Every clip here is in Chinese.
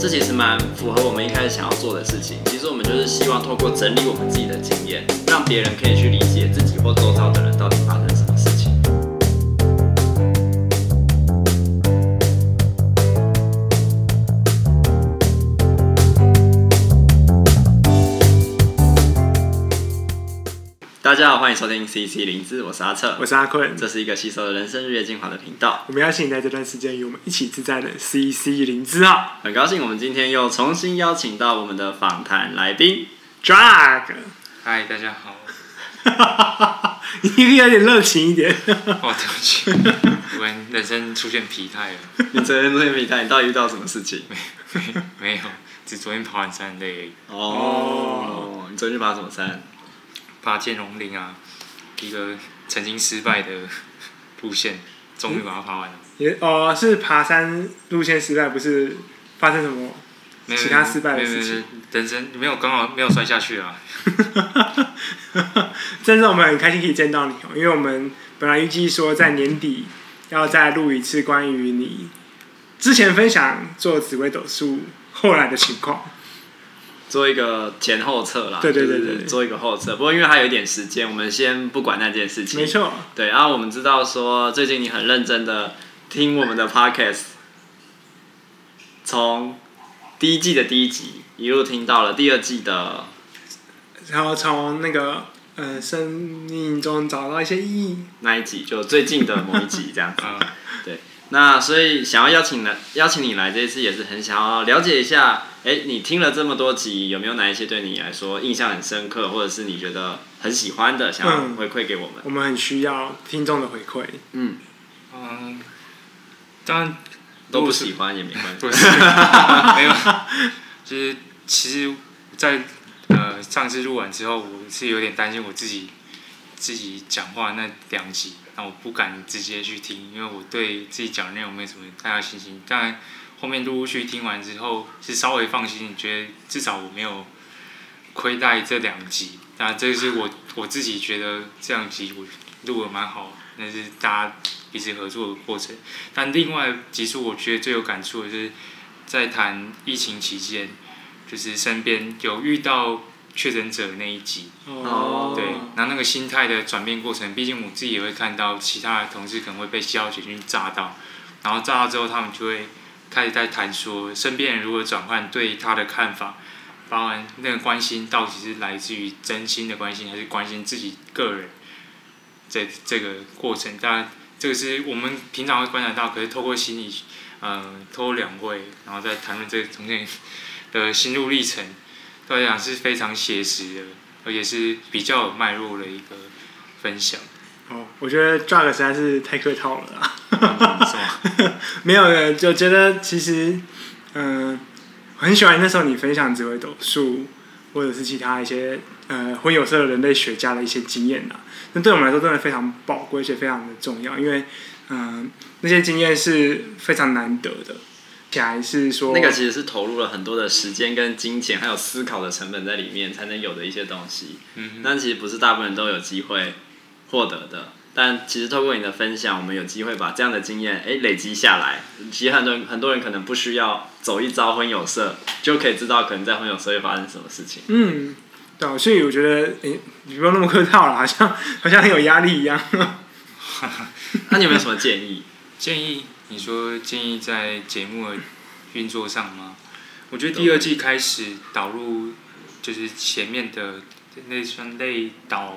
这其实蛮符合我们一开始想要做的事情。其实我们就是希望透过整理我们自己的经验，让别人可以去理解自己或周遭的人到底发生什么家好，欢迎收听 CC 零资，我是阿策，我是阿坤，这是一个吸收人生日月精华的频道。我们邀请你在这段时间与我们一起自在的 CC 零资啊，很高兴我们今天又重新邀请到我们的访谈来宾 Drag。嗨，大家好。你可以有点热情一点。哦，对不起，我人生出现疲态了。你昨天出现疲态，你到底遇到什么事情？没没没有，只昨天爬完山累而已。哦，你昨天去爬什么山？爬剑龙岭啊，一个曾经失败的路线，终于把它爬完了。也哦，是爬山路线失败，不是发生什么其他失败的事情。人生没有刚好没有摔下去啊。真是，我们很开心可以见到你哦，因为我们本来预计说在年底要再录一次关于你之前分享做紫微斗数后来的情况。做一个前后测啦，对对对对，就是、做一个后测。不过因为还有一点时间，我们先不管那件事情。没错。对，然后我们知道说最近你很认真的听我们的 podcast，从第一季的第一集一路听到了第二季的，然后从那个呃生命中找到一些意义那一集，就最近的某一集这样子。对。那所以想要邀请来邀请你来这一次也是很想要了解一下，哎，你听了这么多集，有没有哪一些对你来说印象很深刻，或者是你觉得很喜欢的，想要回馈给我们？嗯，我们很需要听众的回馈。嗯嗯，当然都不喜欢也没关系，不是 没有，就是其实在，在呃上次录完之后，我是有点担心我自己自己讲话那两集。我不敢直接去听，因为我对自己讲的内容没什么太大信心。但后面陆陆续听完之后，是稍微放心，觉得至少我没有亏待这两集。当然，这是我我自己觉得这两集我录的蛮好，那是大家彼此合作的过程。但另外几处我觉得最有感触的是，在谈疫情期间，就是身边有遇到。确诊者那一集，哦，对，然后那个心态的转变过程，毕竟我自己也会看到其他的同事可能会被消息菌炸到，然后炸到之后，他们就会开始在谈说身边人如何转换对他的看法，包含那个关心到底是来自于真心的关心，还是关心自己个人，这这个过程，当然这个是我们平常会观察到，可是透过心理，嗯、呃，透过两位，然后再谈论这个中间的心路历程。对来讲是非常写实的，而且是比较有脉络的一个分享。哦，我觉得 Drug 实在是太客套了啦。嗯、是吗？没有的，就觉得其实，嗯、呃，我很喜欢那时候你分享紫微斗数，或者是其他一些呃混有色的人类学家的一些经验呐。那对我们来说真的非常宝贵，而且非常的重要，因为嗯、呃，那些经验是非常难得的。还是说那个其实是投入了很多的时间跟金钱，还有思考的成本在里面，才能有的一些东西。嗯，但其实不是大部分人都有机会获得的。但其实透过你的分享，我们有机会把这样的经验哎累积下来。其实很多很多人可能不需要走一遭婚有色，就可以知道可能在婚有色会发生什么事情。嗯，对，所以我觉得哎，你不用那么客套了，好像好像很有压力一样。那你有没有什么建议？建议？你说建议在节目的运作上吗？我觉得第二季开始导入，就是前面的那算类导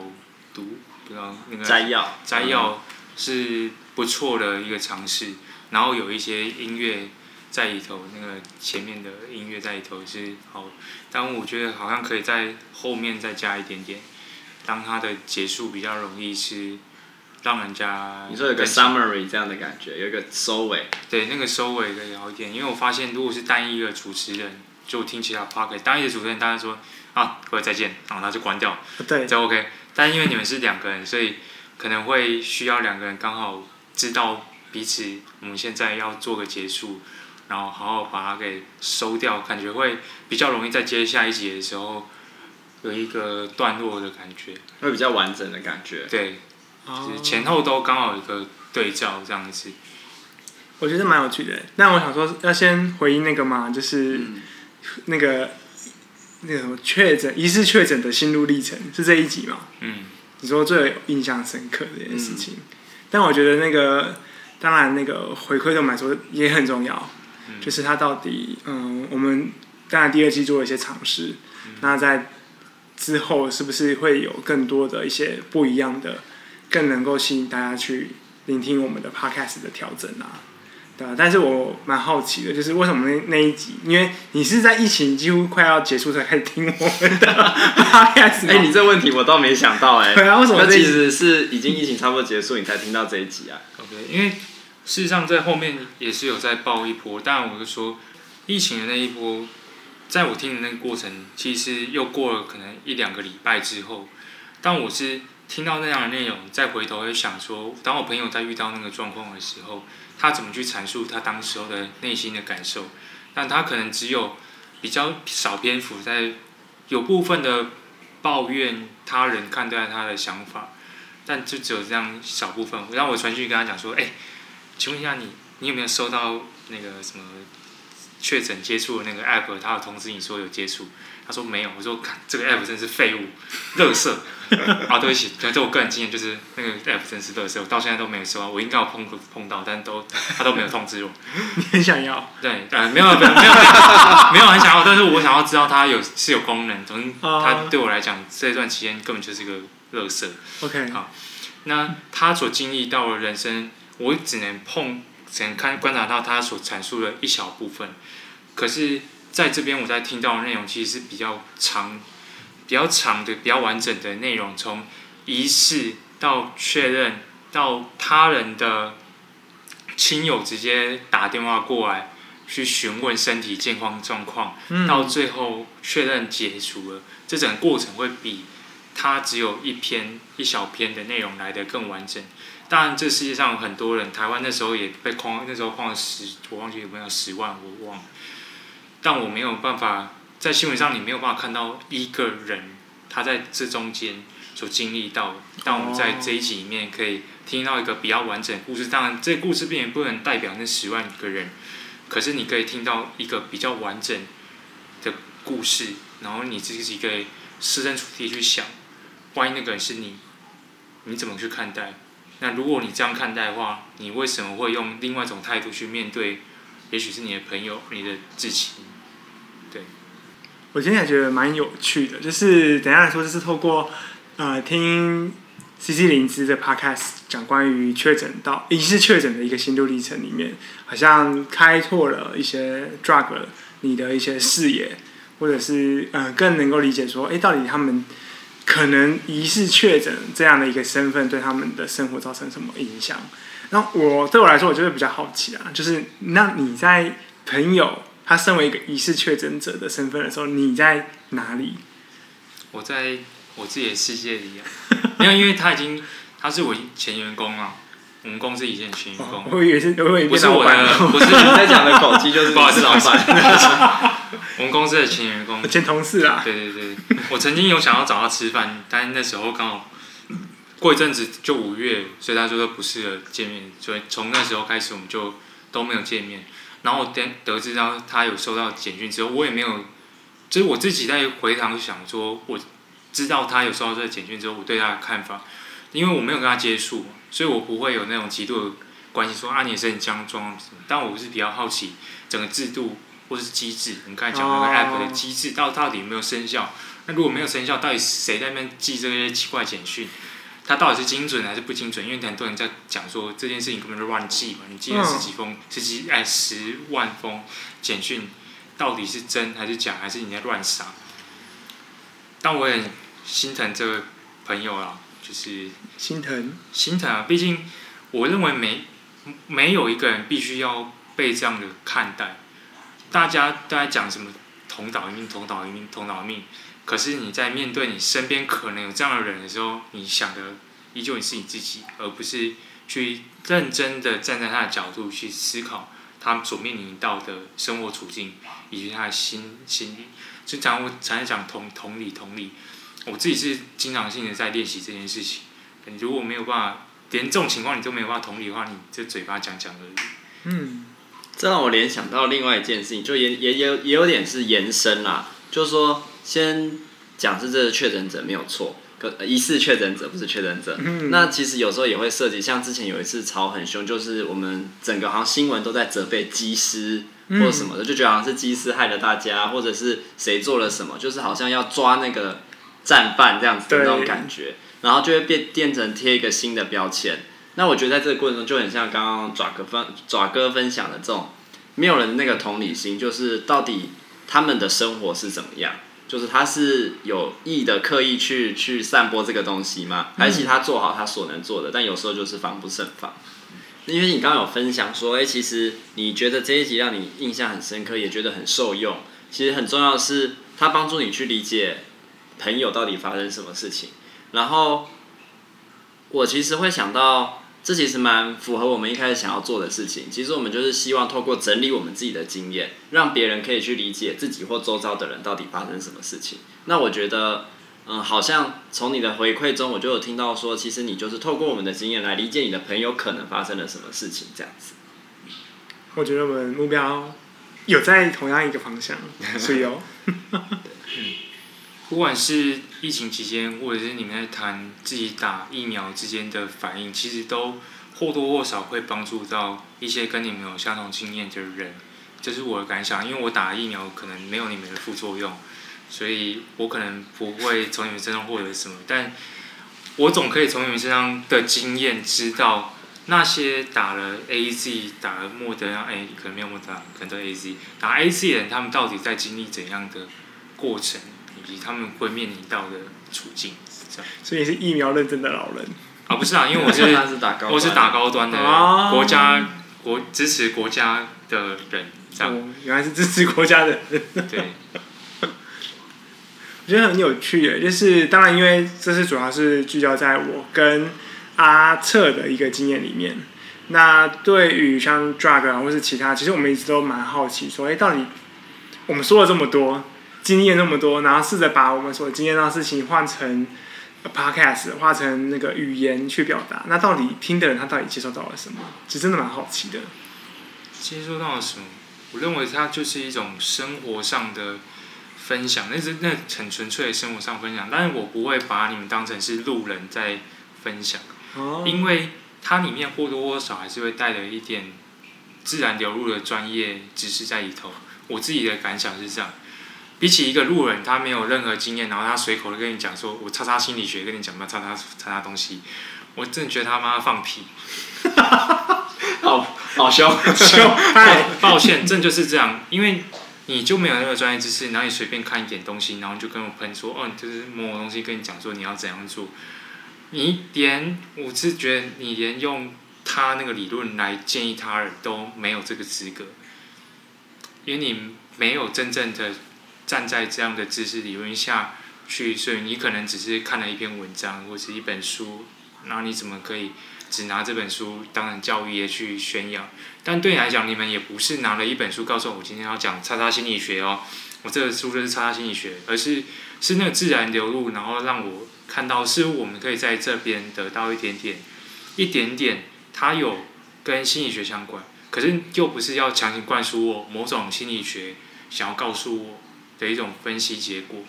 读，不知道那个摘要，摘要是不错的一个尝试。然后有一些音乐在里头，那个前面的音乐在里头是好，但我觉得好像可以在后面再加一点点，当它的结束比较容易是。让人家你说有个 summary 这样的感觉，有一个收尾。对，那个收尾可以好一点，因为我发现如果是单一的主持人，就听其他 podcast，单一的主持人，大家说啊，各位再见，然后他就关掉，对，就 OK。但因为你们是两个人，所以可能会需要两个人刚好知道彼此，我们现在要做个结束，然后好好把它给收掉，感觉会比较容易在接下一集的时候有一个段落的感觉，会比较完整的感觉。对。就是前后都刚好有一个对照这样子，我觉得蛮有趣的。那我想说，要先回应那个嘛，就是那个、嗯、那个什么确诊疑似确诊的心路历程，是这一集嘛？嗯，你说最有印象深刻的这件事情。嗯、但我觉得那个当然那个回馈对我们来说也很重要，嗯、就是他到底嗯，我们当然第二季做了一些尝试，嗯、那在之后是不是会有更多的一些不一样的？更能够吸引大家去聆听我们的 podcast 的调整啊，对吧？但是我蛮好奇的，就是为什么那那一集，因为你是在疫情几乎快要结束才开始听我们的 podcast。哎、欸，你这问题我倒没想到哎、欸。对啊，为什么？那其实是已经疫情差不多结束，你才听到这一集啊？OK，因为事实上在后面也是有在爆一波，但我就说疫情的那一波，在我听的那个过程，其实又过了可能一两个礼拜之后，但我是。听到那样的内容，再回头会想说，当我朋友在遇到那个状况的时候，他怎么去阐述他当时候的内心的感受？但他可能只有比较少篇幅在有部分的抱怨他人看待他的想法，但就只有这样小部分。让我传讯跟他讲说：“哎，请问一下你，你有没有收到那个什么确诊接触的那个 app？他有通知你说有接触？”他说没有，我说看这个 app 真是废物，垃圾。啊，对不起，对，就我个人经验就是那个 app 真是乐色，我到现在都没有收到，我应该有碰碰到，但都他都没有通知我。你很想要？对，呃，没有，没有，没有，没有很想要，但是我想要知道它有是有功能，总之它对我来讲这段期间根本就是个乐色。OK，好，那他所经历到的人生，我只能碰，只能看观察到他所阐述的一小部分，可是。在这边，我在听到的内容其实是比较长、比较长的、比较完整的内容，从仪式到确认，到他人的亲友直接打电话过来去询问身体健康状况，嗯、到最后确认解除了，这整个过程会比他只有一篇一小篇的内容来的更完整。当然，这世界上有很多人，台湾那时候也被框，那时候框了十，我忘记有没有十万，我忘了。但我没有办法在新闻上，你没有办法看到一个人他在这中间所经历到。但我们在这一集里面可以听到一个比较完整的故事。当然，这个故事并不能代表那十万个人，可是你可以听到一个比较完整的故事，然后你自己可以设身处地去想，万一那个人是你，你怎么去看待？那如果你这样看待的话，你为什么会用另外一种态度去面对？也许是你的朋友，你的至亲。我今天也觉得蛮有趣的，就是等一下来说，就是透过呃听 CC 灵芝的 Podcast 讲关于确诊到疑似确诊的一个心路历程里面，好像开拓了一些 drug 你的一些视野，或者是呃更能够理解说，哎，到底他们可能疑似确诊这样的一个身份对他们的生活造成什么影响？那我对我来说，我就会比较好奇啊，就是那你在朋友。他身为一个疑似确诊者的身份的时候，你在哪里？我在我自己的世界里啊，没有，因为他已经他是我前员工啊，我们公司以前的前员工。我以为是，我以为不是我的，不是你在讲的口气，就是 不好意思，老板。我们公司的前员工，前同事啊。对对对，我曾经有想要找他吃饭，但那时候刚好过一阵子就五月，所以他说都不适合见面，所以从那时候开始我们就都没有见面。然后我得得知到他有收到简讯之后，我也没有，就是我自己在回堂想说，我知道他有收到这个简讯之后，我对他的看法，因为我没有跟他接触，所以我不会有那种极度的关系说啊，你也是很僵装什么。但我是比较好奇整个制度或者是机制，你刚才讲那个 app 的机制到到底有没有生效？那如果没有生效，到底谁在那边寄这些奇怪简讯？它到底是精准还是不精准？因为很多人在讲说这件事情根本就乱记嘛，你记了十几封、十几哎十万封简讯，到底是真还是假，还是你在乱撒？但我也心疼这个朋友啊，就是心疼心疼啊！毕竟我认为没没有一个人必须要被这样的看待。大家都在讲什么同岛一命、同岛一命、同岛一命。可是你在面对你身边可能有这样的人的时候，你想的依旧是你自己，而不是去认真的站在他的角度去思考他所面临到的生活处境以及他的心心理。就常我常常讲同同理同理，我自己是经常性的在练习这件事情。你如果没有办法，连这种情况你都没有办法同理的话，你这嘴巴讲讲而已。嗯，这让我联想到另外一件事情，就也也也也有点是延伸啦，就是说先讲是这个确诊者没有错。可疑似确诊者不是确诊者，嗯、那其实有时候也会涉及，像之前有一次吵很凶，就是我们整个好像新闻都在责备机师或者什么的，嗯、就觉得好像是机师害了大家，或者是谁做了什么，就是好像要抓那个战犯这样子的那种感觉，然后就会变变成贴一个新的标签。那我觉得在这个过程中就很像刚刚爪哥分爪哥分享的这种，没有人那个同理心，就是到底他们的生活是怎么样。就是他是有意的刻意去去散播这个东西吗？还是他做好他所能做的？但有时候就是防不胜防。因为你刚刚有分享说，哎，其实你觉得这一集让你印象很深刻，也觉得很受用。其实很重要的是，它帮助你去理解朋友到底发生什么事情。然后我其实会想到。这其实蛮符合我们一开始想要做的事情。其实我们就是希望透过整理我们自己的经验，让别人可以去理解自己或周遭的人到底发生什么事情。那我觉得，嗯，好像从你的回馈中，我就有听到说，其实你就是透过我们的经验来理解你的朋友可能发生了什么事情，这样子。我觉得我们目标有在同样一个方向，所以哦。不管是疫情期间，或者是你们在谈自己打疫苗之间的反应，其实都或多或少会帮助到一些跟你们有相同经验的人。这是我的感想，因为我打疫苗可能没有你们的副作用，所以我可能不会从你们身上获得什么，但我总可以从你们身上的经验知道那些打了 AZ、打了莫德纳，哎，可能没有莫德纳，可能都 AZ，打 AZ 的人他们到底在经历怎样的过程？以及他们会面临到的处境，这样。所以你是疫苗认证的老人啊？不是啊，因为我是 打高我是打高端的国家国支持国家的人，这样。哦，原来是支持国家的人。对。我觉得很有趣耶，就是当然，因为这次主要是聚焦在我跟阿策的一个经验里面。那对于像 drug 啊，或是其他，其实我们一直都蛮好奇，说，哎，到底我们说了这么多。经验那么多，然后试着把我们所经验到的事情换成 podcast，换成那个语言去表达。那到底听的人他到底接受到了什么？其实真的蛮好奇的。接受到了什么？我认为它就是一种生活上的分享，那是那很纯粹的生活上分享。但是我不会把你们当成是路人在分享，哦、因为它里面或多或少还是会带了一点自然流入的专业知识在里头。我自己的感想是这样。比起一个路人，他没有任何经验，然后他随口的跟你讲说：“我叉叉心理学跟你讲吧，叉叉叉叉东西。”我真的觉得他妈放屁，好好凶 凶！哎，抱歉，真的就是这样，因为你就没有那个专业知识，然后你随便看一点东西，然后就跟我喷说：“哦，就是某某东西跟你讲说你要怎样做。”你连我是觉得你连用他那个理论来建议他人都没有这个资格，因为你没有真正的。站在这样的知识理论下去，所以你可能只是看了一篇文章或是一本书，那你怎么可以只拿这本书当成教育业去宣扬？但对你来讲，你们也不是拿了一本书告诉我，我今天要讲叉叉心理学哦，我这个书就是叉叉心理学，而是是那个自然流露，然后让我看到似乎我们可以在这边得到一点点，一点点，它有跟心理学相关，可是又不是要强行灌输我某种心理学想要告诉我。的一种分析结果，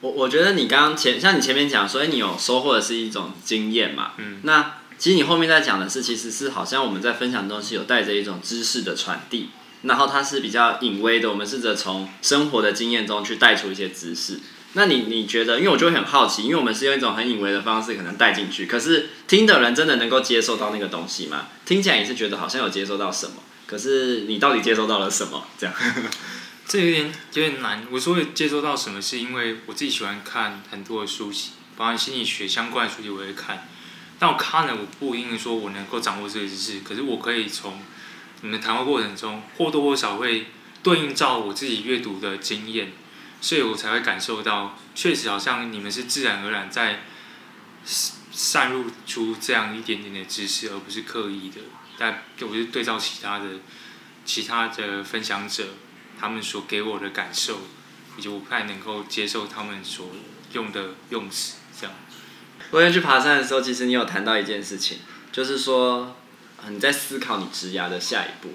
我我觉得你刚刚前像你前面讲，所以你有收获的是一种经验嘛，嗯，那其实你后面在讲的是，其实是好像我们在分享的东西有带着一种知识的传递，然后它是比较隐微的，我们试着从生活的经验中去带出一些知识。那你你觉得，因为我就会很好奇，因为我们是用一种很隐微的方式可能带进去，可是听的人真的能够接受到那个东西吗？听起来也是觉得好像有接受到什么，可是你到底接受到了什么？这样。这有点有点难。我说会接收到什么，是因为我自己喜欢看很多的书籍，包含心理学相关的书籍，我会看。但我看了，我不一定说我能够掌握这个知识，可是我可以从你们谈话过程中或多或少会对应照我自己阅读的经验，所以我才会感受到，确实好像你们是自然而然在散入出这样一点点的知识，而不是刻意的。但我是对照其他的其他的分享者。他们所给我的感受，以及我不太能够接受他们所用的用词，这样。我也去爬山的时候，其实你有谈到一件事情，就是说，你在思考你职涯的下一步。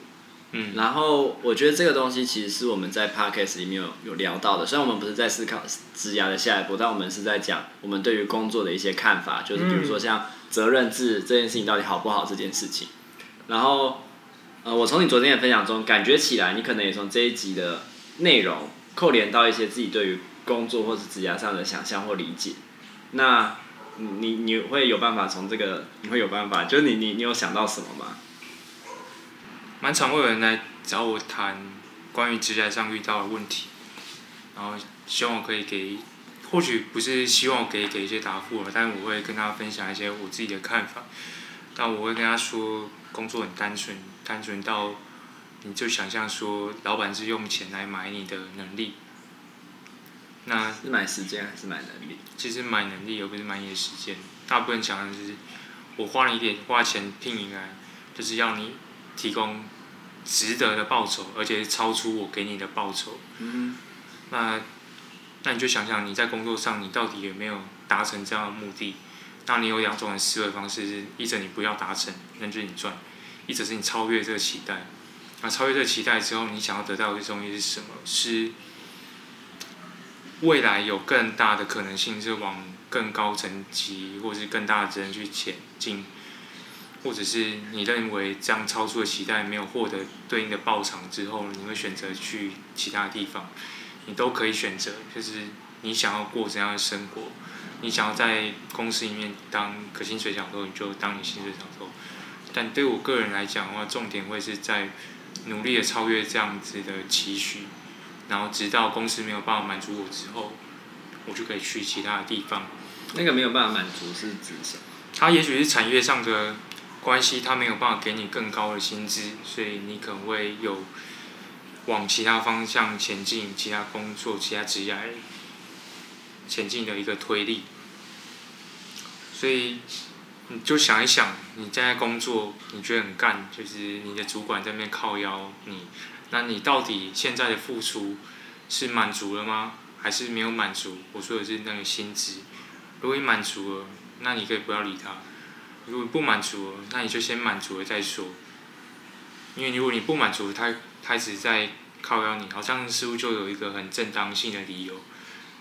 嗯，然后我觉得这个东西其实是我们在 podcast 里面有有聊到的，虽然我们不是在思考职涯的下一步，但我们是在讲我们对于工作的一些看法，就是比如说像责任制这件事情到底好不好这件事情。然后，呃，我从你昨天的分享中感觉起来，你可能也从这一集的内容扣连到一些自己对于工作或是职涯上的想象或理解。那你你会有办法从这个，你会有办法，就是你你你有想到什么吗？蛮常会有人来找我谈关于职业上遇到的问题，然后希望我可以给，或许不是希望我给给一些答复了，但我会跟他分享一些我自己的看法。但我会跟他说，工作很单纯，单纯到你就想象说，老板是用钱来买你的能力。那是买时间还是买能力？其实买能力而不是买你的时间。大部分讲的是，我花了一点花钱聘你来，就是要你。提供值得的报酬，而且是超出我给你的报酬。嗯，那那你就想想，你在工作上你到底有没有达成这样的目的？那你有两种的思维方式是：一者你不要达成，那就是你赚；一直是你超越这个期待。那超越这个期待之后，你想要得到的东西是什么？是未来有更大的可能性是往更高层级，或是更大的责任去前进。或者是你认为这样超出的期待没有获得对应的报偿之后，你会选择去其他地方，你都可以选择。就是你想要过怎样的生活，你想要在公司里面当可薪水小偷，你就当你薪水小偷。但对我个人来讲的话，重点会是在努力的超越这样子的期许，然后直到公司没有办法满足我之后，我就可以去其他的地方。那个没有办法满足是指什么？它也许是产业上的。关系，他没有办法给你更高的薪资，所以你可能会有往其他方向前进、其他工作、其他职业前进的一个推力。所以你就想一想，你现在工作你觉得很干，就是你的主管在那边靠腰你，那你到底现在的付出是满足了吗？还是没有满足？我说的是那个薪资。如果你满足了，那你可以不要理他。如果不满足，那你就先满足了再说。因为如果你不满足，他他一直在靠邀你，好像似乎就有一个很正当性的理由。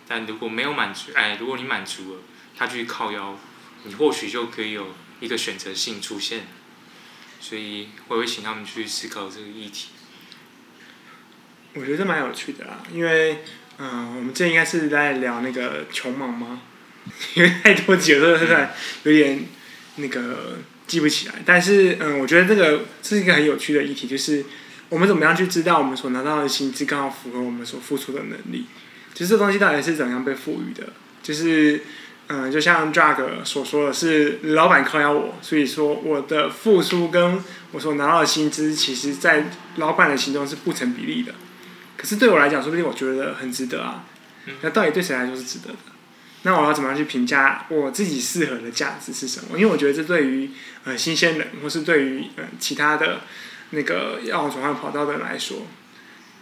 但如果没有满足，哎，如果你满足了，他去靠邀，你或许就可以有一个选择性出现。所以我会请他们去思考这个议题。我觉得蛮有趣的啊，因为嗯、我们这应该是在聊那个穷忙吗？因为太多集了，现在有点。那个记不起来，但是嗯，我觉得这个是一个很有趣的议题，就是我们怎么样去知道我们所拿到的薪资刚好符合我们所付出的能力？其实这东西到底是怎样被赋予的？就是嗯，就像 Drag 所说的是老板扣押我，所以说我的付出跟我所拿到的薪资，其实在老板的心中是不成比例的。可是对我来讲，说不定我觉得很值得啊。那到底对谁来说是值得的？那我要怎么样去评价我自己适合的价值是什么？因为我觉得这对于呃新鲜人，或是对于呃其他的那个要转换跑道的人来说，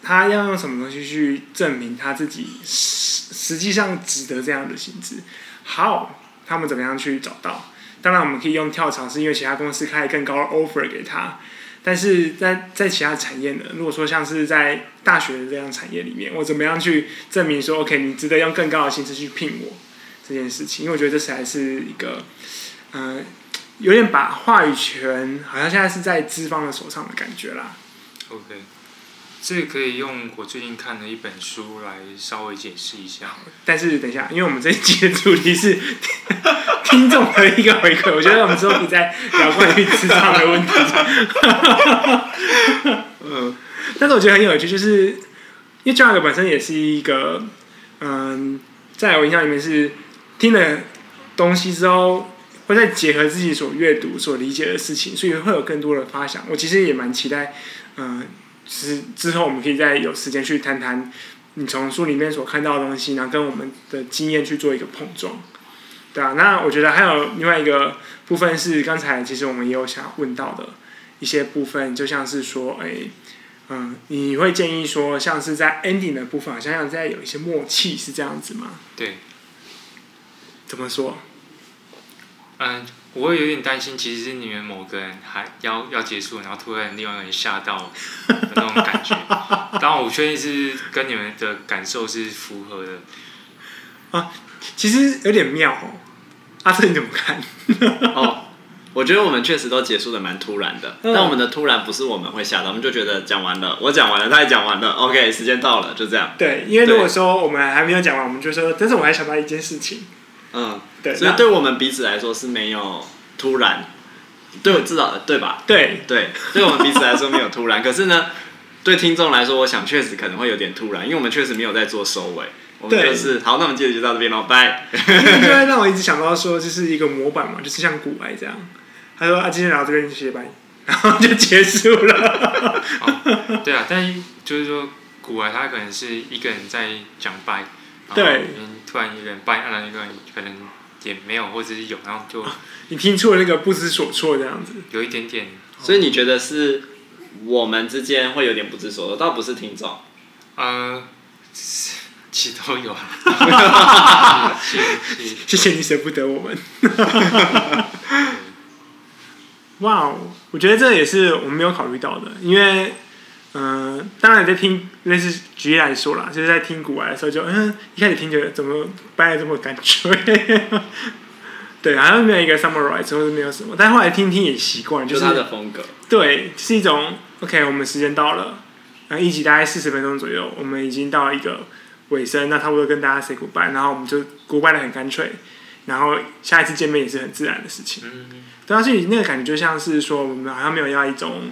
他要用什么东西去证明他自己实实际上值得这样的薪资？好，他们怎么样去找到？当然，我们可以用跳槽，是因为其他公司开更高的 offer 给他。但是在在其他产业呢？如果说像是在大学的这样产业里面，我怎么样去证明说，OK，你值得用更高的薪资去聘我？这件事情，因为我觉得这才是一个，嗯、呃，有点把话语权好像现在是在资方的手上的感觉啦。OK，这个可以用我最近看的一本书来稍微解释一下。但是等一下，因为我们这一集的主题是 听众的一个回馈，我觉得我们之后可以再聊关于职场的问题。嗯，但是我觉得很有趣，就是因为 Jack 本身也是一个，嗯，在我印象里面是。听了东西之后，会再结合自己所阅读、所理解的事情，所以会有更多的发想。我其实也蛮期待，嗯、之之后我们可以再有时间去谈谈你从书里面所看到的东西，然后跟我们的经验去做一个碰撞，对啊。那我觉得还有另外一个部分是，刚才其实我们也有想问到的一些部分，就像是说，哎，嗯、呃，你会建议说，像是在 ending 的部分，好像要再有一些默契，是这样子吗？对。怎么说？嗯，我会有点担心，其实是你们某个人还要要结束，然后突然另外一个人吓到的那种感觉。当然，我确定是跟你们的感受是符合的。啊，其实有点妙哦。阿正你怎么看？哦，我觉得我们确实都结束的蛮突然的，嗯、但我们的突然不是我们会吓到，我们就觉得讲完了，我讲完了，他也讲完了，OK，时间到了，就这样。对，因为如果说我们还没有讲完，我们就说，但是我还想到一件事情。嗯，对，所以对我们彼此来说是没有突然，对我知道对吧？对对，对我们彼此来说没有突然，可是呢，对听众来说，我想确实可能会有点突然，因为我们确实没有在做收尾。对，就是好，那我们今天就到这边喽，拜。就会让我一直想到说，就是一个模板嘛，就是像古埃这样。他说啊，今天聊到这边就谢谢拜，然后就结束了。好，对啊，但就是说古埃他可能是一个人在讲拜，对，突然一个人拜，然后一个人可能也没有，或者是有，然后就你听出了那个不知所措这样子，有一点点。所以你觉得是我们之间会有点不知所措，倒不是听众，呃。其实都有啊，谢 谢谢谢你舍不得我们。哇哦，我觉得这也是我们没有考虑到的，因为嗯、呃，当然你在听类似举例来说啦，就是在听古玩的时候就，就嗯一开始听觉得怎么掰的这么干脆，对，好像没有一个 summarize 或者没有什么，但后来听听也习惯，就是，就是他的风格，对，是一种 OK，我们时间到了，然后一集大概四十分钟左右，我们已经到了一个。尾声，那差不多跟大家 say goodbye，然后我们就 goodbye 的很干脆，然后下一次见面也是很自然的事情。嗯嗯。对啊，所以那个感觉就像是说，我们好像没有要一种，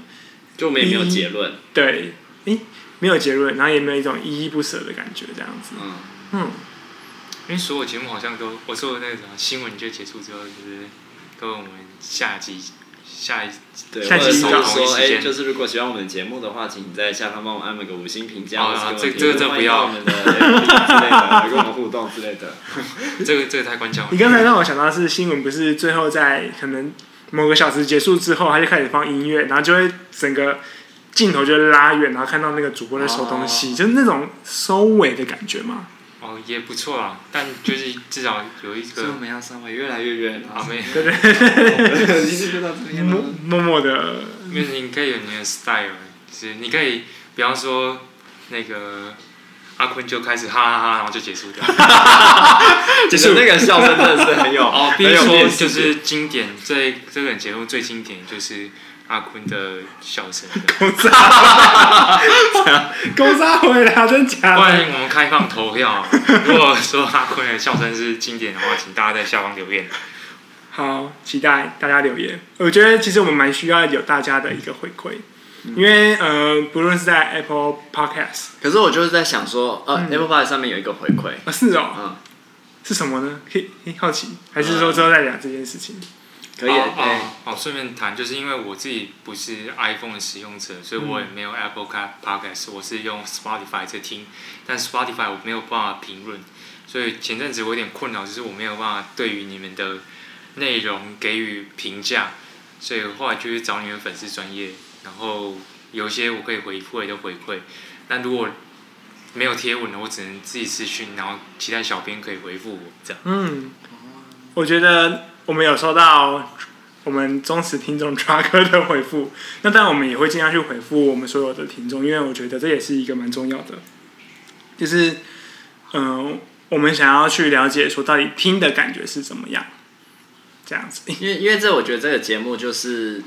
就没有结论。对，诶，没有结论，然后也没有一种依依不舍的感觉，这样子。嗯嗯。因为所有节目好像都，我说的那种新闻就结束之后，就是跟我们下集。下一对，或者是说，哎，就是如果喜欢我们的节目的话，请在下方帮我们按个五星评价。啊，这这这不要。我们的之类的，跟我们互动之类的。这个这个太关键了。你刚才让我想到是新闻，不是最后在可能某个小时结束之后，他就开始放音乐，然后就会整个镜头就拉远，然后看到那个主播在收东西，就是那种收尾的感觉嘛。哦，也不错啊，但就是至少有一个。所以我们要稍微越来越远啊，没。对对对。默默默的。因为你可以有你的 style，是你可以，比方说那个阿坤就开始哈哈哈，然后就结束掉。其实那个笑声真的是很有。哦，比如说就是经典，这这个节目最经典就是。阿坤的笑声，公杀，公杀回来，真假的？欢迎我们开放投票。如果说阿坤的笑声是经典的话，请大家在下方留言。好，期待大家留言。我觉得其实我们蛮需要有大家的一个回馈，嗯、因为呃，不论是在 Apple Podcast，可是我就是在想说，呃、嗯、Apple Podcast 上面有一个回馈。啊，是哦，嗯，是什么呢？可以好奇，还是说之后再讲这件事情？可以，哦顺便谈，就是因为我自己不是 iPhone 的使用者，所以我也没有 Apple Podcast，我是用 Spotify 在听，但 Spotify 我没有办法评论，所以前阵子我有点困扰，就是我没有办法对于你们的内容给予评价，所以后来就去找你们粉丝专页，然后有些我可以回馈的回馈，但如果没有贴文的，我只能自己私讯，然后期待小编可以回复我这样。嗯，我觉得。我们有收到我们忠实听众抓哥的回复，那当然我们也会尽量去回复我们所有的听众，因为我觉得这也是一个蛮重要的，就是嗯、呃，我们想要去了解说到底听的感觉是怎么样，这样子。因为因为这我觉得这个节目就是，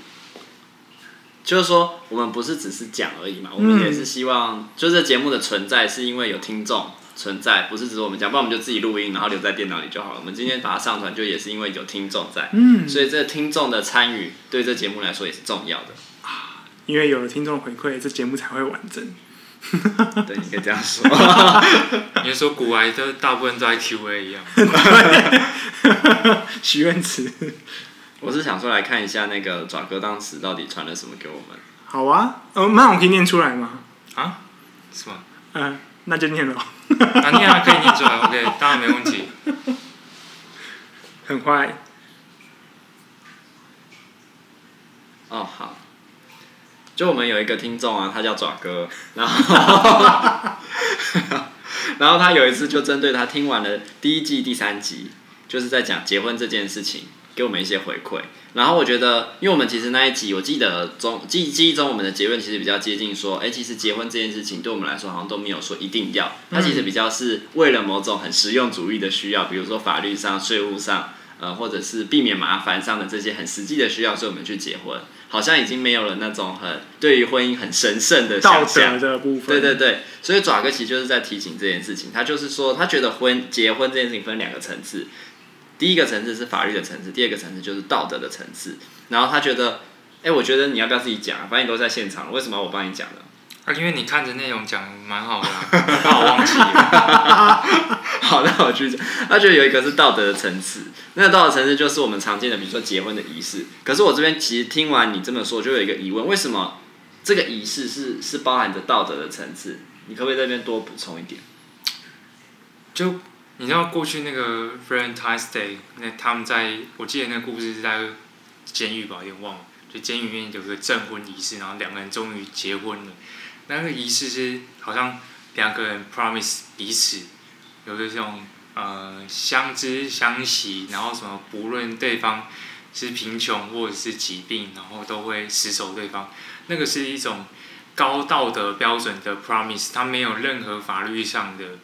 就是说我们不是只是讲而已嘛，我们也是希望，就这节目的存在是因为有听众。存在不是只是我们讲，不然我们就自己录音，然后留在电脑里就好了。我们今天把它上传，就也是因为有听众在，嗯，所以这听众的参与对这节目来说也是重要的啊。因为有了听众回馈，这节目才会完整。对，你可以这样说。你说股癌的大部分都在 Q&A 一样，许愿词。我是想说来看一下那个爪哥当时到底传了什么给我们。好啊，呃，那我可以念出来吗？啊？是吗？嗯，那就念了。啊，念啊，可以念出来，OK，当然没问题。很快。哦，好。就我们有一个听众啊，他叫爪哥，然后，然后他有一次就针对他听完了第一季第三集，就是在讲结婚这件事情，给我们一些回馈。然后我觉得，因为我们其实那一集，我记得中记记忆中我们的结论其实比较接近说，哎，其实结婚这件事情对我们来说好像都没有说一定要，它其实比较是为了某种很实用主义的需要，比如说法律上、税务上，呃，或者是避免麻烦上的这些很实际的需要，所以我们去结婚，好像已经没有了那种很对于婚姻很神圣的想象的部分。对对对，所以爪哥其实就是在提醒这件事情，他就是说，他觉得婚结婚这件事情分两个层次。第一个层次是法律的层次，第二个层次就是道德的层次。然后他觉得，哎，我觉得你要不要自己讲啊？反正你都在现场，为什么我帮你讲呢？啊，因为你看着内容讲蛮好的，把我忘记了。好，那我继续讲。他觉得有一个是道德的层次，那个道德层次就是我们常见的，比如说结婚的仪式。可是我这边其实听完你这么说，就有一个疑问：为什么这个仪式是是包含着道德的层次？你可不可以在这边多补充一点？就。你知道过去那个 Valentine's Day，那他们在，我记得那个故事是在监狱吧，有点忘了。就监狱里面有个证婚仪式，然后两个人终于结婚了。那个仪式是好像两个人 promise 彼此，有的这种呃相知相惜，然后什么不论对方是贫穷或者是疾病，然后都会死守对方。那个是一种高道德标准的 promise，它没有任何法律上的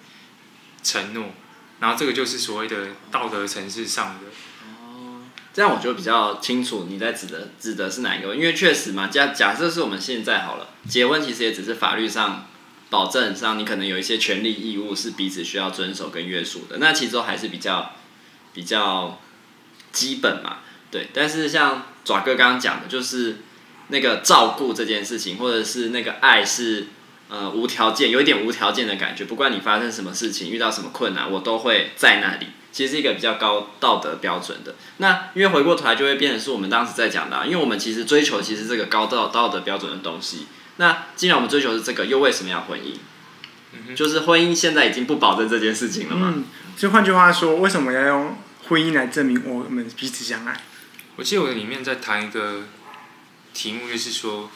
承诺。然后这个就是所谓的道德层次上的哦，这样我就比较清楚你在指的指的是哪一个，因为确实嘛，假假设是我们现在好了，结婚其实也只是法律上保证上你可能有一些权利义务是彼此需要遵守跟约束的，那其实都还是比较比较基本嘛，对。但是像爪哥刚刚讲的，就是那个照顾这件事情，或者是那个爱是。呃，无条件，有一点无条件的感觉。不管你发生什么事情，遇到什么困难，我都会在那里。其实是一个比较高道德标准的。那因为回过头来就会变成是我们当时在讲的啊，因为我们其实追求其实这个高道道德标准的东西。那既然我们追求是这个，又为什么要婚姻？嗯，就是婚姻现在已经不保证这件事情了嘛？嗯，就换句话说，为什么要用婚姻来证明我们彼此相爱？我记得我里面在谈一个题目，就是说，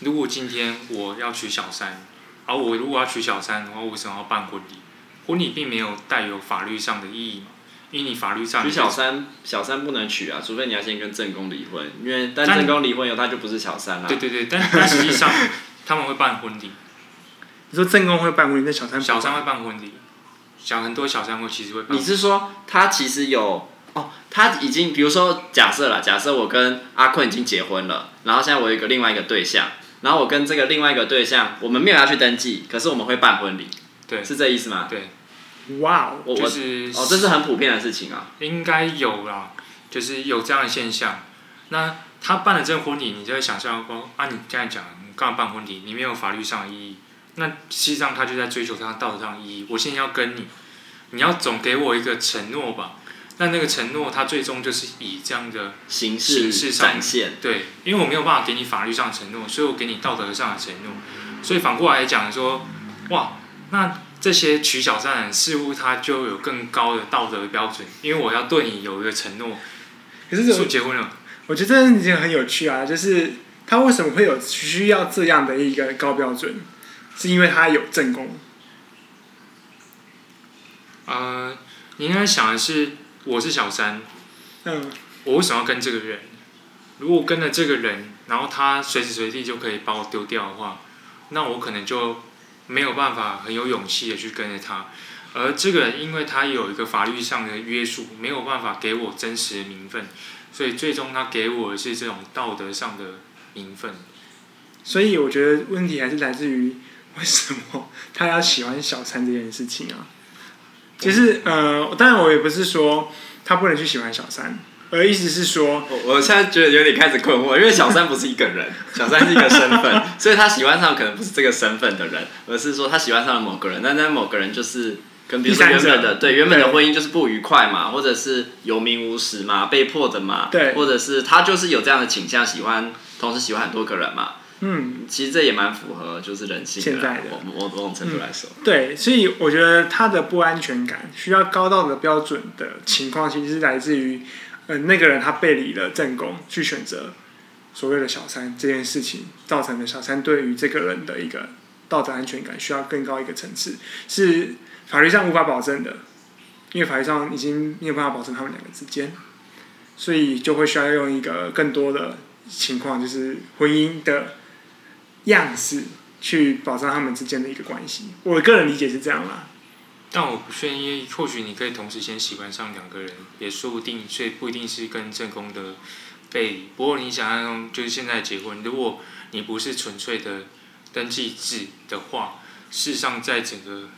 如果今天我要娶小三。而、啊、我如果要娶小三的话，我为什么要办婚礼？婚礼并没有带有法律上的意义嘛，因为你法律上娶小三，小三不能娶啊，除非你要先跟正宫离婚，因为但正宫离婚以后他就不是小三了。对对对，但但实际上他们会办婚礼。你说正宫会办婚礼，那小三小三会办婚礼，小很多小三会其实会办。你是说他其实有哦？他已经比如说假设了，假设我跟阿坤已经结婚了，然后现在我有一个另外一个对象。然后我跟这个另外一个对象，我们没有要去登记，可是我们会办婚礼，对，是这意思吗？对，哇、wow，我就是哦，这是很普遍的事情啊，应该有啦，就是有这样的现象。那他办了这个婚礼，你就会想象说，啊，你刚才讲，你干嘛办婚礼？你没有法律上的意义，那实际上他就在追求他道德上的意义。我现在要跟你，你要总给我一个承诺吧。那那个承诺，它最终就是以这样的形式展现。对，因为我没有办法给你法律上的承诺，所以我给你道德上的承诺。所以反过来讲说，哇，那这些取小三人似乎他就有更高的道德标准，因为我要对你有一个承诺。可是，说结婚了，我觉得这件事情很有趣啊，就是他为什么会有需要这样的一个高标准？是因为他有正宫。呃，你应该想的是。我是小三，嗯，我为什么要跟这个人？如果跟了这个人，然后他随时随地就可以把我丢掉的话，那我可能就没有办法很有勇气的去跟着他。而这个人，因为他有一个法律上的约束，没有办法给我真实的名分，所以最终他给我的是这种道德上的名分。所以我觉得问题还是来自于为什么他要喜欢小三这件事情啊？其实，呃，当然我也不是说他不能去喜欢小三，而意思是说，我我现在觉得有点开始困惑，因为小三不是一个人，小三是一个身份，所以他喜欢上可能不是这个身份的人，而是说他喜欢上了某个人，但那某个人就是跟比如说原本的对原本的婚姻就是不愉快嘛，或者是有名无实嘛，被迫的嘛，对，或者是他就是有这样的倾向，喜欢同时喜欢很多个人嘛。嗯，其实这也蛮符合就是人性的，现在的某某种程度来说，嗯。对，所以我觉得他的不安全感需要高道德标准的情况，其实是来自于，呃，那个人他背离了正宫，去选择所谓的小三这件事情，造成的小三对于这个人的一个道德安全感需要更高一个层次，是法律上无法保证的，因为法律上已经没有办法保证他们两个之间。所以就会需要用一个更多的情况，就是婚姻的样式去保障他们之间的一个关系。我个人理解是这样啦。但我不确定，或许你可以同时先喜欢上两个人，也说不定，所以不一定是跟正宫的背离。不过你想象中就是现在结婚，如果你不是纯粹的登记制的话，事实上在整个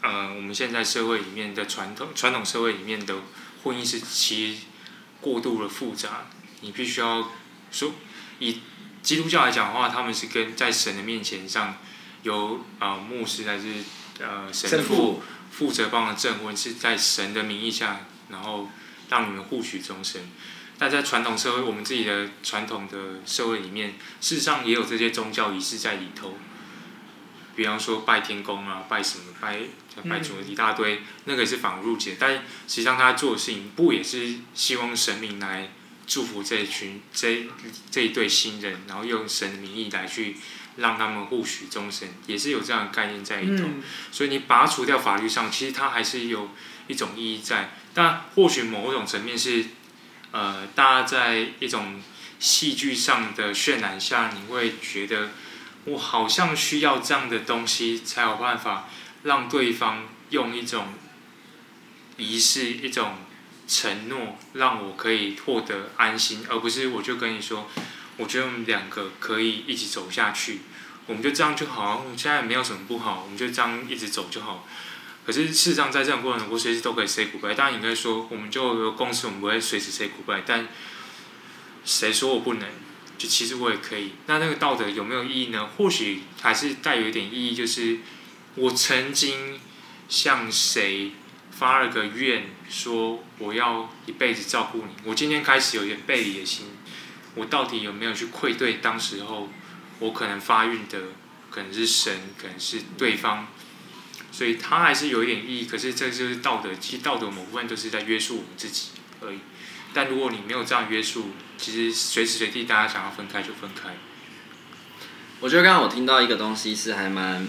呃我们现在社会里面的传统传统社会里面的婚姻是其实过度的复杂。你必须要说以基督教来讲的话，他们是跟在神的面前上由啊、呃、牧师还是呃神父。负责帮的证婚是在神的名义下，然后让你们互许终身。但在传统社会，我们自己的传统的社会里面，事实上也有这些宗教仪式在里头。比方说拜天公啊，拜什么拜拜主一大堆，那个也是仿入节。但实际上他做的事情，不也是希望神明来祝福这一群这这一对新人，然后用神的名义来去。让他们互许终身，也是有这样的概念在里头。嗯、所以你拔除掉法律上，其实它还是有一种意义在。但或许某种层面是，呃，大家在一种戏剧上的渲染下，你会觉得我好像需要这样的东西，才有办法让对方用一种仪式、一种承诺，让我可以获得安心，而不是我就跟你说。我觉得我们两个可以一起走下去，我们就这样就好。我们现在没有什么不好，我们就这样一直走就好。可是事实上，在这种过程中，我随时都可以 say goodbye。当然，你可以说，我们就公司，我们不会随时 say goodbye。但谁说我不能？就其实我也可以。那那个道德有没有意义呢？或许还是带有一点意义，就是我曾经向谁发了个愿，说我要一辈子照顾你。我今天开始有点背离的心。我到底有没有去愧对当时候我可能发愿的，可能是神，可能是对方，所以它还是有一点意义。可是这就是道德，其实道德某部分都是在约束我们自己而已。但如果你没有这样约束，其实随时随地大家想要分开就分开。我觉得刚刚我听到一个东西是还蛮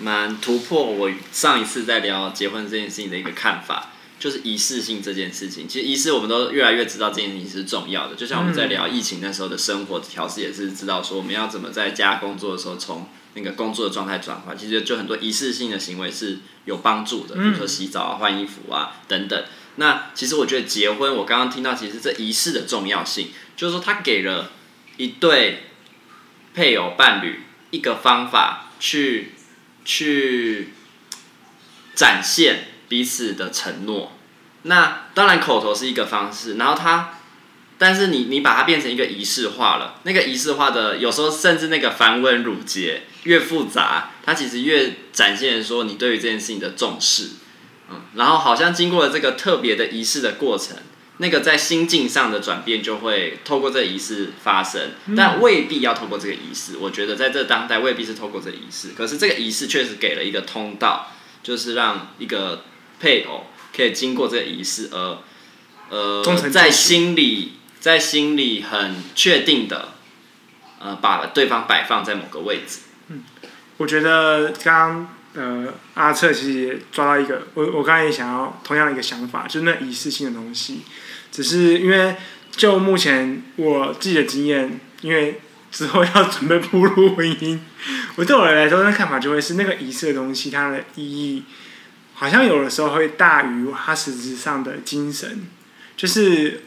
蛮突破我上一次在聊结婚这件事情的一个看法。就是仪式性这件事情，其实仪式我们都越来越知道这件事情是重要的。就像我们在聊疫情那时候的生活调试，也是知道说我们要怎么在家工作的时候，从那个工作的状态转换。其实就很多仪式性的行为是有帮助的，比如说洗澡啊、换衣服啊等等。那其实我觉得结婚，我刚刚听到其实这仪式的重要性，就是说他给了一对配偶伴侣一个方法去去展现。彼此的承诺，那当然口头是一个方式，然后他，但是你你把它变成一个仪式化了，那个仪式化的有时候甚至那个繁文缛节越复杂，它其实越展现说你对于这件事情的重视，嗯，然后好像经过了这个特别的仪式的过程，那个在心境上的转变就会透过这个仪式发生，但未必要透过这个仪式，我觉得在这当代未必是透过这个仪式，可是这个仪式确实给了一个通道，就是让一个。配偶可以经过这个仪式，而呃，在心里，在心里很确定的，呃，把对方摆放在某个位置。嗯，我觉得刚刚呃阿策其实也抓到一个，我我刚才也想要同样的一个想法，就是那仪式性的东西，只是因为就目前我自己的经验，因为之后要准备步入婚姻，我对我来说，那看法就会是那个仪式的东西，它的意义。好像有的时候会大于它实质上的精神，就是，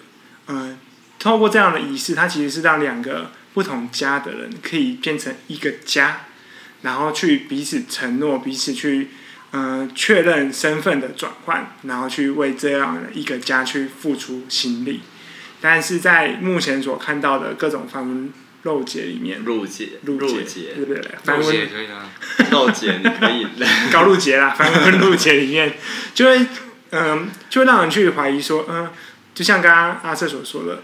呃，透过这样的仪式，它其实是让两个不同家的人可以变成一个家，然后去彼此承诺，彼此去，呃，确认身份的转换，然后去为这样的一个家去付出心力。但是在目前所看到的各种方面。漏结里面，漏结，漏结，对不对？漏结可以啊，漏结你可以，高露节啦，反正漏结里面，就会，嗯、呃，就会让人去怀疑说，嗯、呃，就像刚刚阿瑟所说的，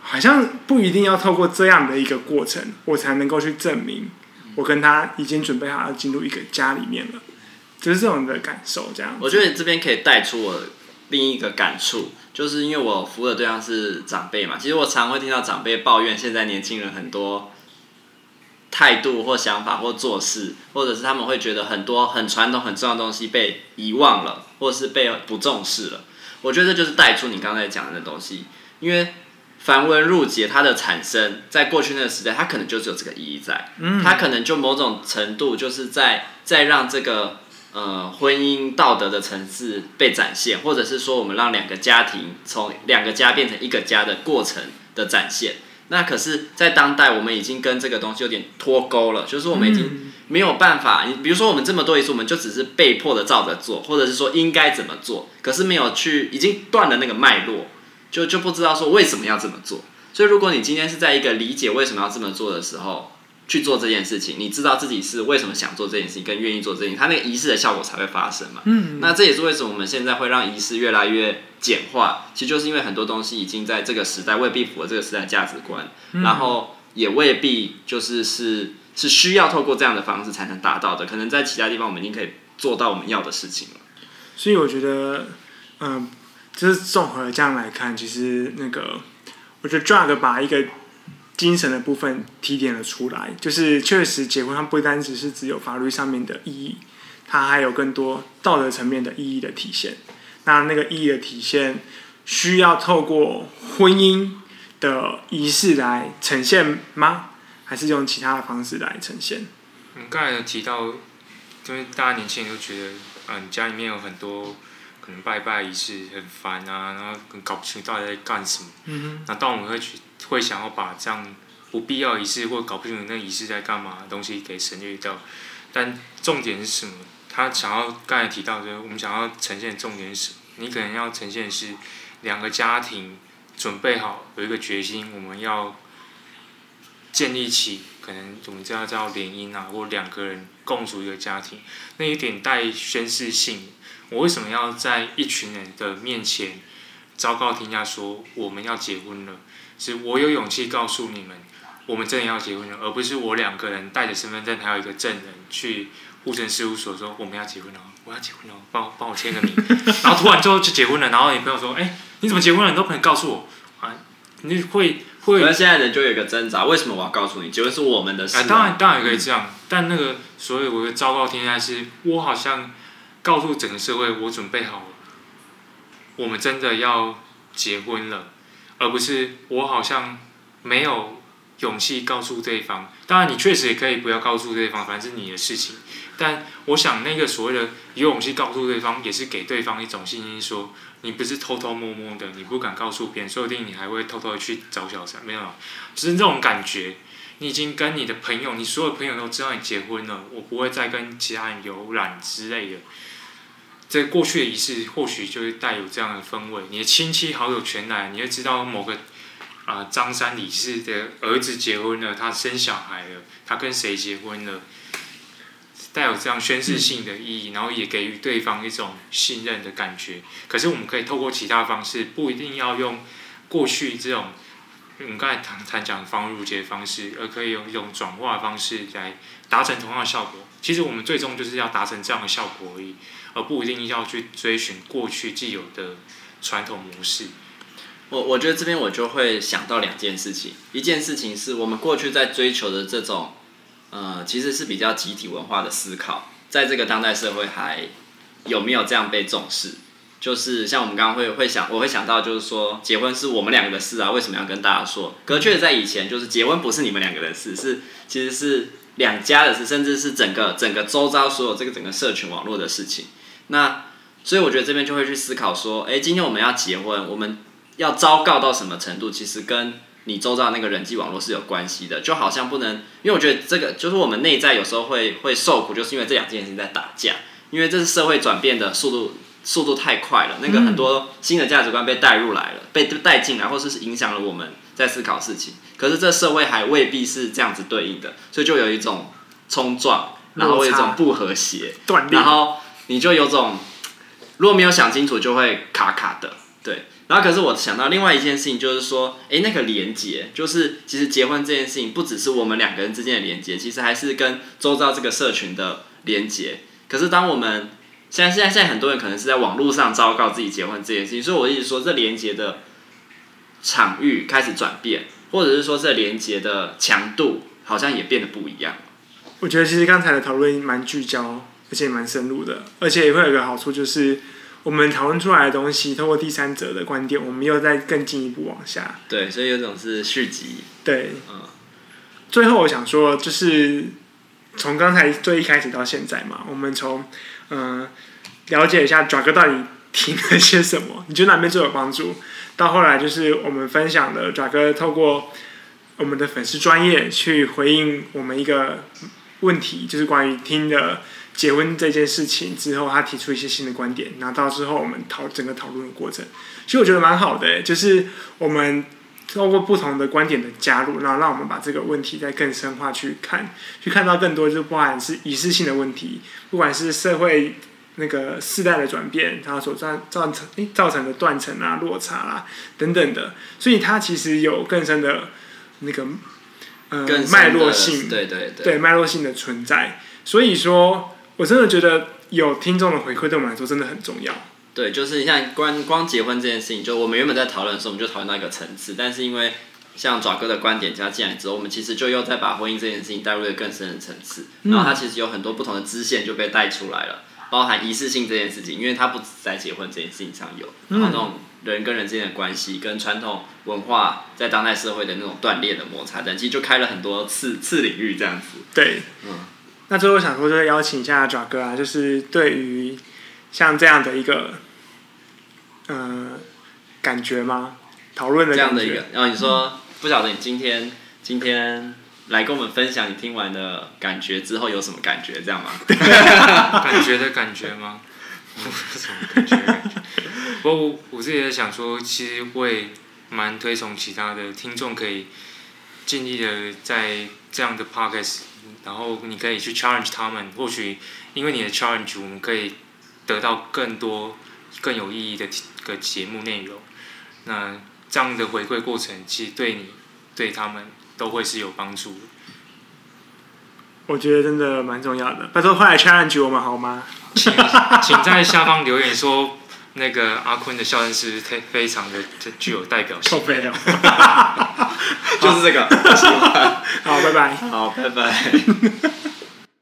好像不一定要透过这样的一个过程，我才能够去证明我跟他已经准备好要进入一个家里面了，就是这种的感受。这样，我觉得这边可以带出我另一个感触。就是因为我服务的对象是长辈嘛，其实我常会听到长辈抱怨现在年轻人很多态度或想法或做事，或者是他们会觉得很多很传统很重要的东西被遗忘了，或是被不重视了。我觉得这就是带出你刚才讲的东西，因为繁文缛节它的产生，在过去那个时代，它可能就只有这个意义在，嗯，它可能就某种程度就是在在让这个呃婚姻道德的层次被展现，或者是说我们让两个家庭从两个家变成一个家的过程的展现。那可是，在当代，我们已经跟这个东西有点脱钩了，就是我们已经没有办法。你比如说，我们这么多仪式，我们就只是被迫的照着做，或者是说应该怎么做，可是没有去，已经断了那个脉络，就就不知道说为什么要这么做。所以，如果你今天是在一个理解为什么要这么做的时候，去做这件事情，你知道自己是为什么想做这件事情，跟愿意做这件事情，它那个仪式的效果才会发生嘛。嗯，那这也是为什么我们现在会让仪式越来越简化，其实就是因为很多东西已经在这个时代未必符合这个时代价值观，嗯、然后也未必就是是是需要透过这样的方式才能达到的。可能在其他地方我们已经可以做到我们要的事情了。所以我觉得，嗯、呃，就是综合这样来看，其实那个我觉得 drug 把一个。精神的部分提点了出来，就是确实结婚它不单只是只有法律上面的意义，它还有更多道德层面的意义的体现。那那个意义的体现，需要透过婚姻的仪式来呈现吗？还是用其他的方式来呈现？嗯，刚才有提到，就是大家年轻人都觉得，嗯，家里面有很多可能拜拜仪式很烦啊，然后搞不清到底在干什么。嗯哼。那当我们会去。会想要把这样不必要仪式或搞不清楚那仪式在干嘛的东西给省略掉，但重点是什么？他想要刚才提到的，我们想要呈现重点是什么？你可能要呈现是两个家庭准备好有一个决心，我们要建立起可能我们叫叫联姻啊，或两个人共组一个家庭，那一点带宣誓性。我为什么要在一群人的面前昭告天下说我们要结婚了？是我有勇气告诉你们，我们真的要结婚了，而不是我两个人带着身份证，还有一个证人去户政事务所说我们要结婚了，我要结婚了，帮我帮我签个名，然后突然之后就结婚了，然后你朋友说，哎、欸，你怎么结婚了？你都不能告诉我啊？你会会？那现在人就有一个挣扎，为什么我要告诉你？结婚是我们的事、啊。哎，当然当然也可以这样，嗯、但那个所以我的昭告天下是，我好像告诉整个社会，我准备好了，我们真的要结婚了。而不是我好像没有勇气告诉对方。当然，你确实也可以不要告诉对方，反正是你的事情。但我想，那个所谓的有勇气告诉对方，也是给对方一种信心，说你不是偷偷摸摸的，你不敢告诉别人，说不定你还会偷偷的去找小三。没有，只是这种感觉。你已经跟你的朋友，你所有朋友都知道你结婚了，我不会再跟其他人有染之类的。这过去的仪式，或许就会带有这样的氛围。你的亲戚好友全来，你会知道某个啊张三李四的儿子结婚了，他生小孩了，他跟谁结婚了，带有这样宣示性的意义，然后也给予对方一种信任的感觉。可是我们可以透过其他方式，不一定要用过去这种我们刚才谈谈讲繁文縟节方式，而可以用一种转化方式来达成同样的效果。其实我们最终就是要达成这样的效果而已。而不一定要去追寻过去既有的传统模式。我我觉得这边我就会想到两件事情，一件事情是我们过去在追求的这种，呃，其实是比较集体文化的思考，在这个当代社会还有没有这样被重视？就是像我们刚刚会会想，我会想到就是说，结婚是我们两个的事啊，为什么要跟大家说？可确实在以前，就是结婚不是你们两个的事，是其实是两家的事，甚至是整个整个周遭所有这个整个社群网络的事情。那，所以我觉得这边就会去思考说，哎，今天我们要结婚，我们要昭告到什么程度？其实跟你周遭那个人际网络是有关系的。就好像不能，因为我觉得这个就是我们内在有时候会会受苦，就是因为这两件事情在打架。因为这是社会转变的速度速度太快了，那个很多新的价值观被带入来了，被带进来，或是影响了我们在思考事情。可是这社会还未必是这样子对应的，所以就有一种冲撞，然后有一种不和谐，然后。你就有种，如果没有想清楚，就会卡卡的，对。然后可是我想到另外一件事情，就是说，诶，那个连接，就是其实结婚这件事情，不只是我们两个人之间的连接，其实还是跟周遭这个社群的连接。可是当我们现在现在现在很多人可能是在网络上昭告自己结婚这件事情，所以我一直说，这连接的场域开始转变，或者是说这连接的强度好像也变得不一样。我觉得其实刚才的讨论蛮聚焦。而且蛮深入的，而且也会有一个好处，就是我们讨论出来的东西，透过第三者的观点，我们又再更进一步往下。对，所以有种是续集。对，嗯。最后我想说，就是从刚才最一开始到现在嘛，我们从嗯、呃、了解一下爪哥到底听了些什么，你觉得哪边最有帮助？到后来就是我们分享的爪哥透过我们的粉丝专业去回应我们一个问题，就是关于听的结婚这件事情之后，他提出一些新的观点，拿到之后我们讨整个讨论的过程，其实我觉得蛮好的，就是我们透过不同的观点的加入，然后让我们把这个问题再更深化去看，去看到更多，就是不管是仪式性的问题，不管是社会。那个世代的转变，它所造造成诶造成的断层啊、落差啦、啊、等等的，所以它其实有更深的那个呃脉络性，对对对，对脉络性的存在。所以说，我真的觉得有听众的回馈对我们来说真的很重要。对，就是像光光结婚这件事情，就我们原本在讨论的时候，我们就讨论到一个层次，但是因为像爪哥的观点加进来之后，我们其实就又再把婚姻这件事情带入了更深的层次，然后它其实有很多不同的支线就被带出来了。包含仪式性这件事情，因为它不止在结婚这件事情上有，然后那种人跟人之间的关系，跟传统文化在当代社会的那种断裂的摩擦，但其实就开了很多次次领域这样子。对，嗯。那最后想说，就是邀请一下爪哥啊，就是对于像这样的一个呃感觉吗？讨论的这样的一个，然后你说、嗯、不晓得你今天今天。来跟我们分享你听完的感觉之后有什么感觉，这样吗？感觉的感觉吗？什么感觉的感觉？不我自己也想说，其实会蛮推崇其他的听众可以尽力的在这样的 podcast，然后你可以去 challenge 他们，或许因为你的 challenge，我们可以得到更多更有意义的个节目内容。那这样的回馈过程，其实对你对他们。都会是有帮助的，我觉得真的蛮重要的。拜托，快来 challenge 我们好吗？请 请在下方留言说，那个阿坤的笑声是非非常的具有代表性。就是这个，好，拜拜。好，拜拜。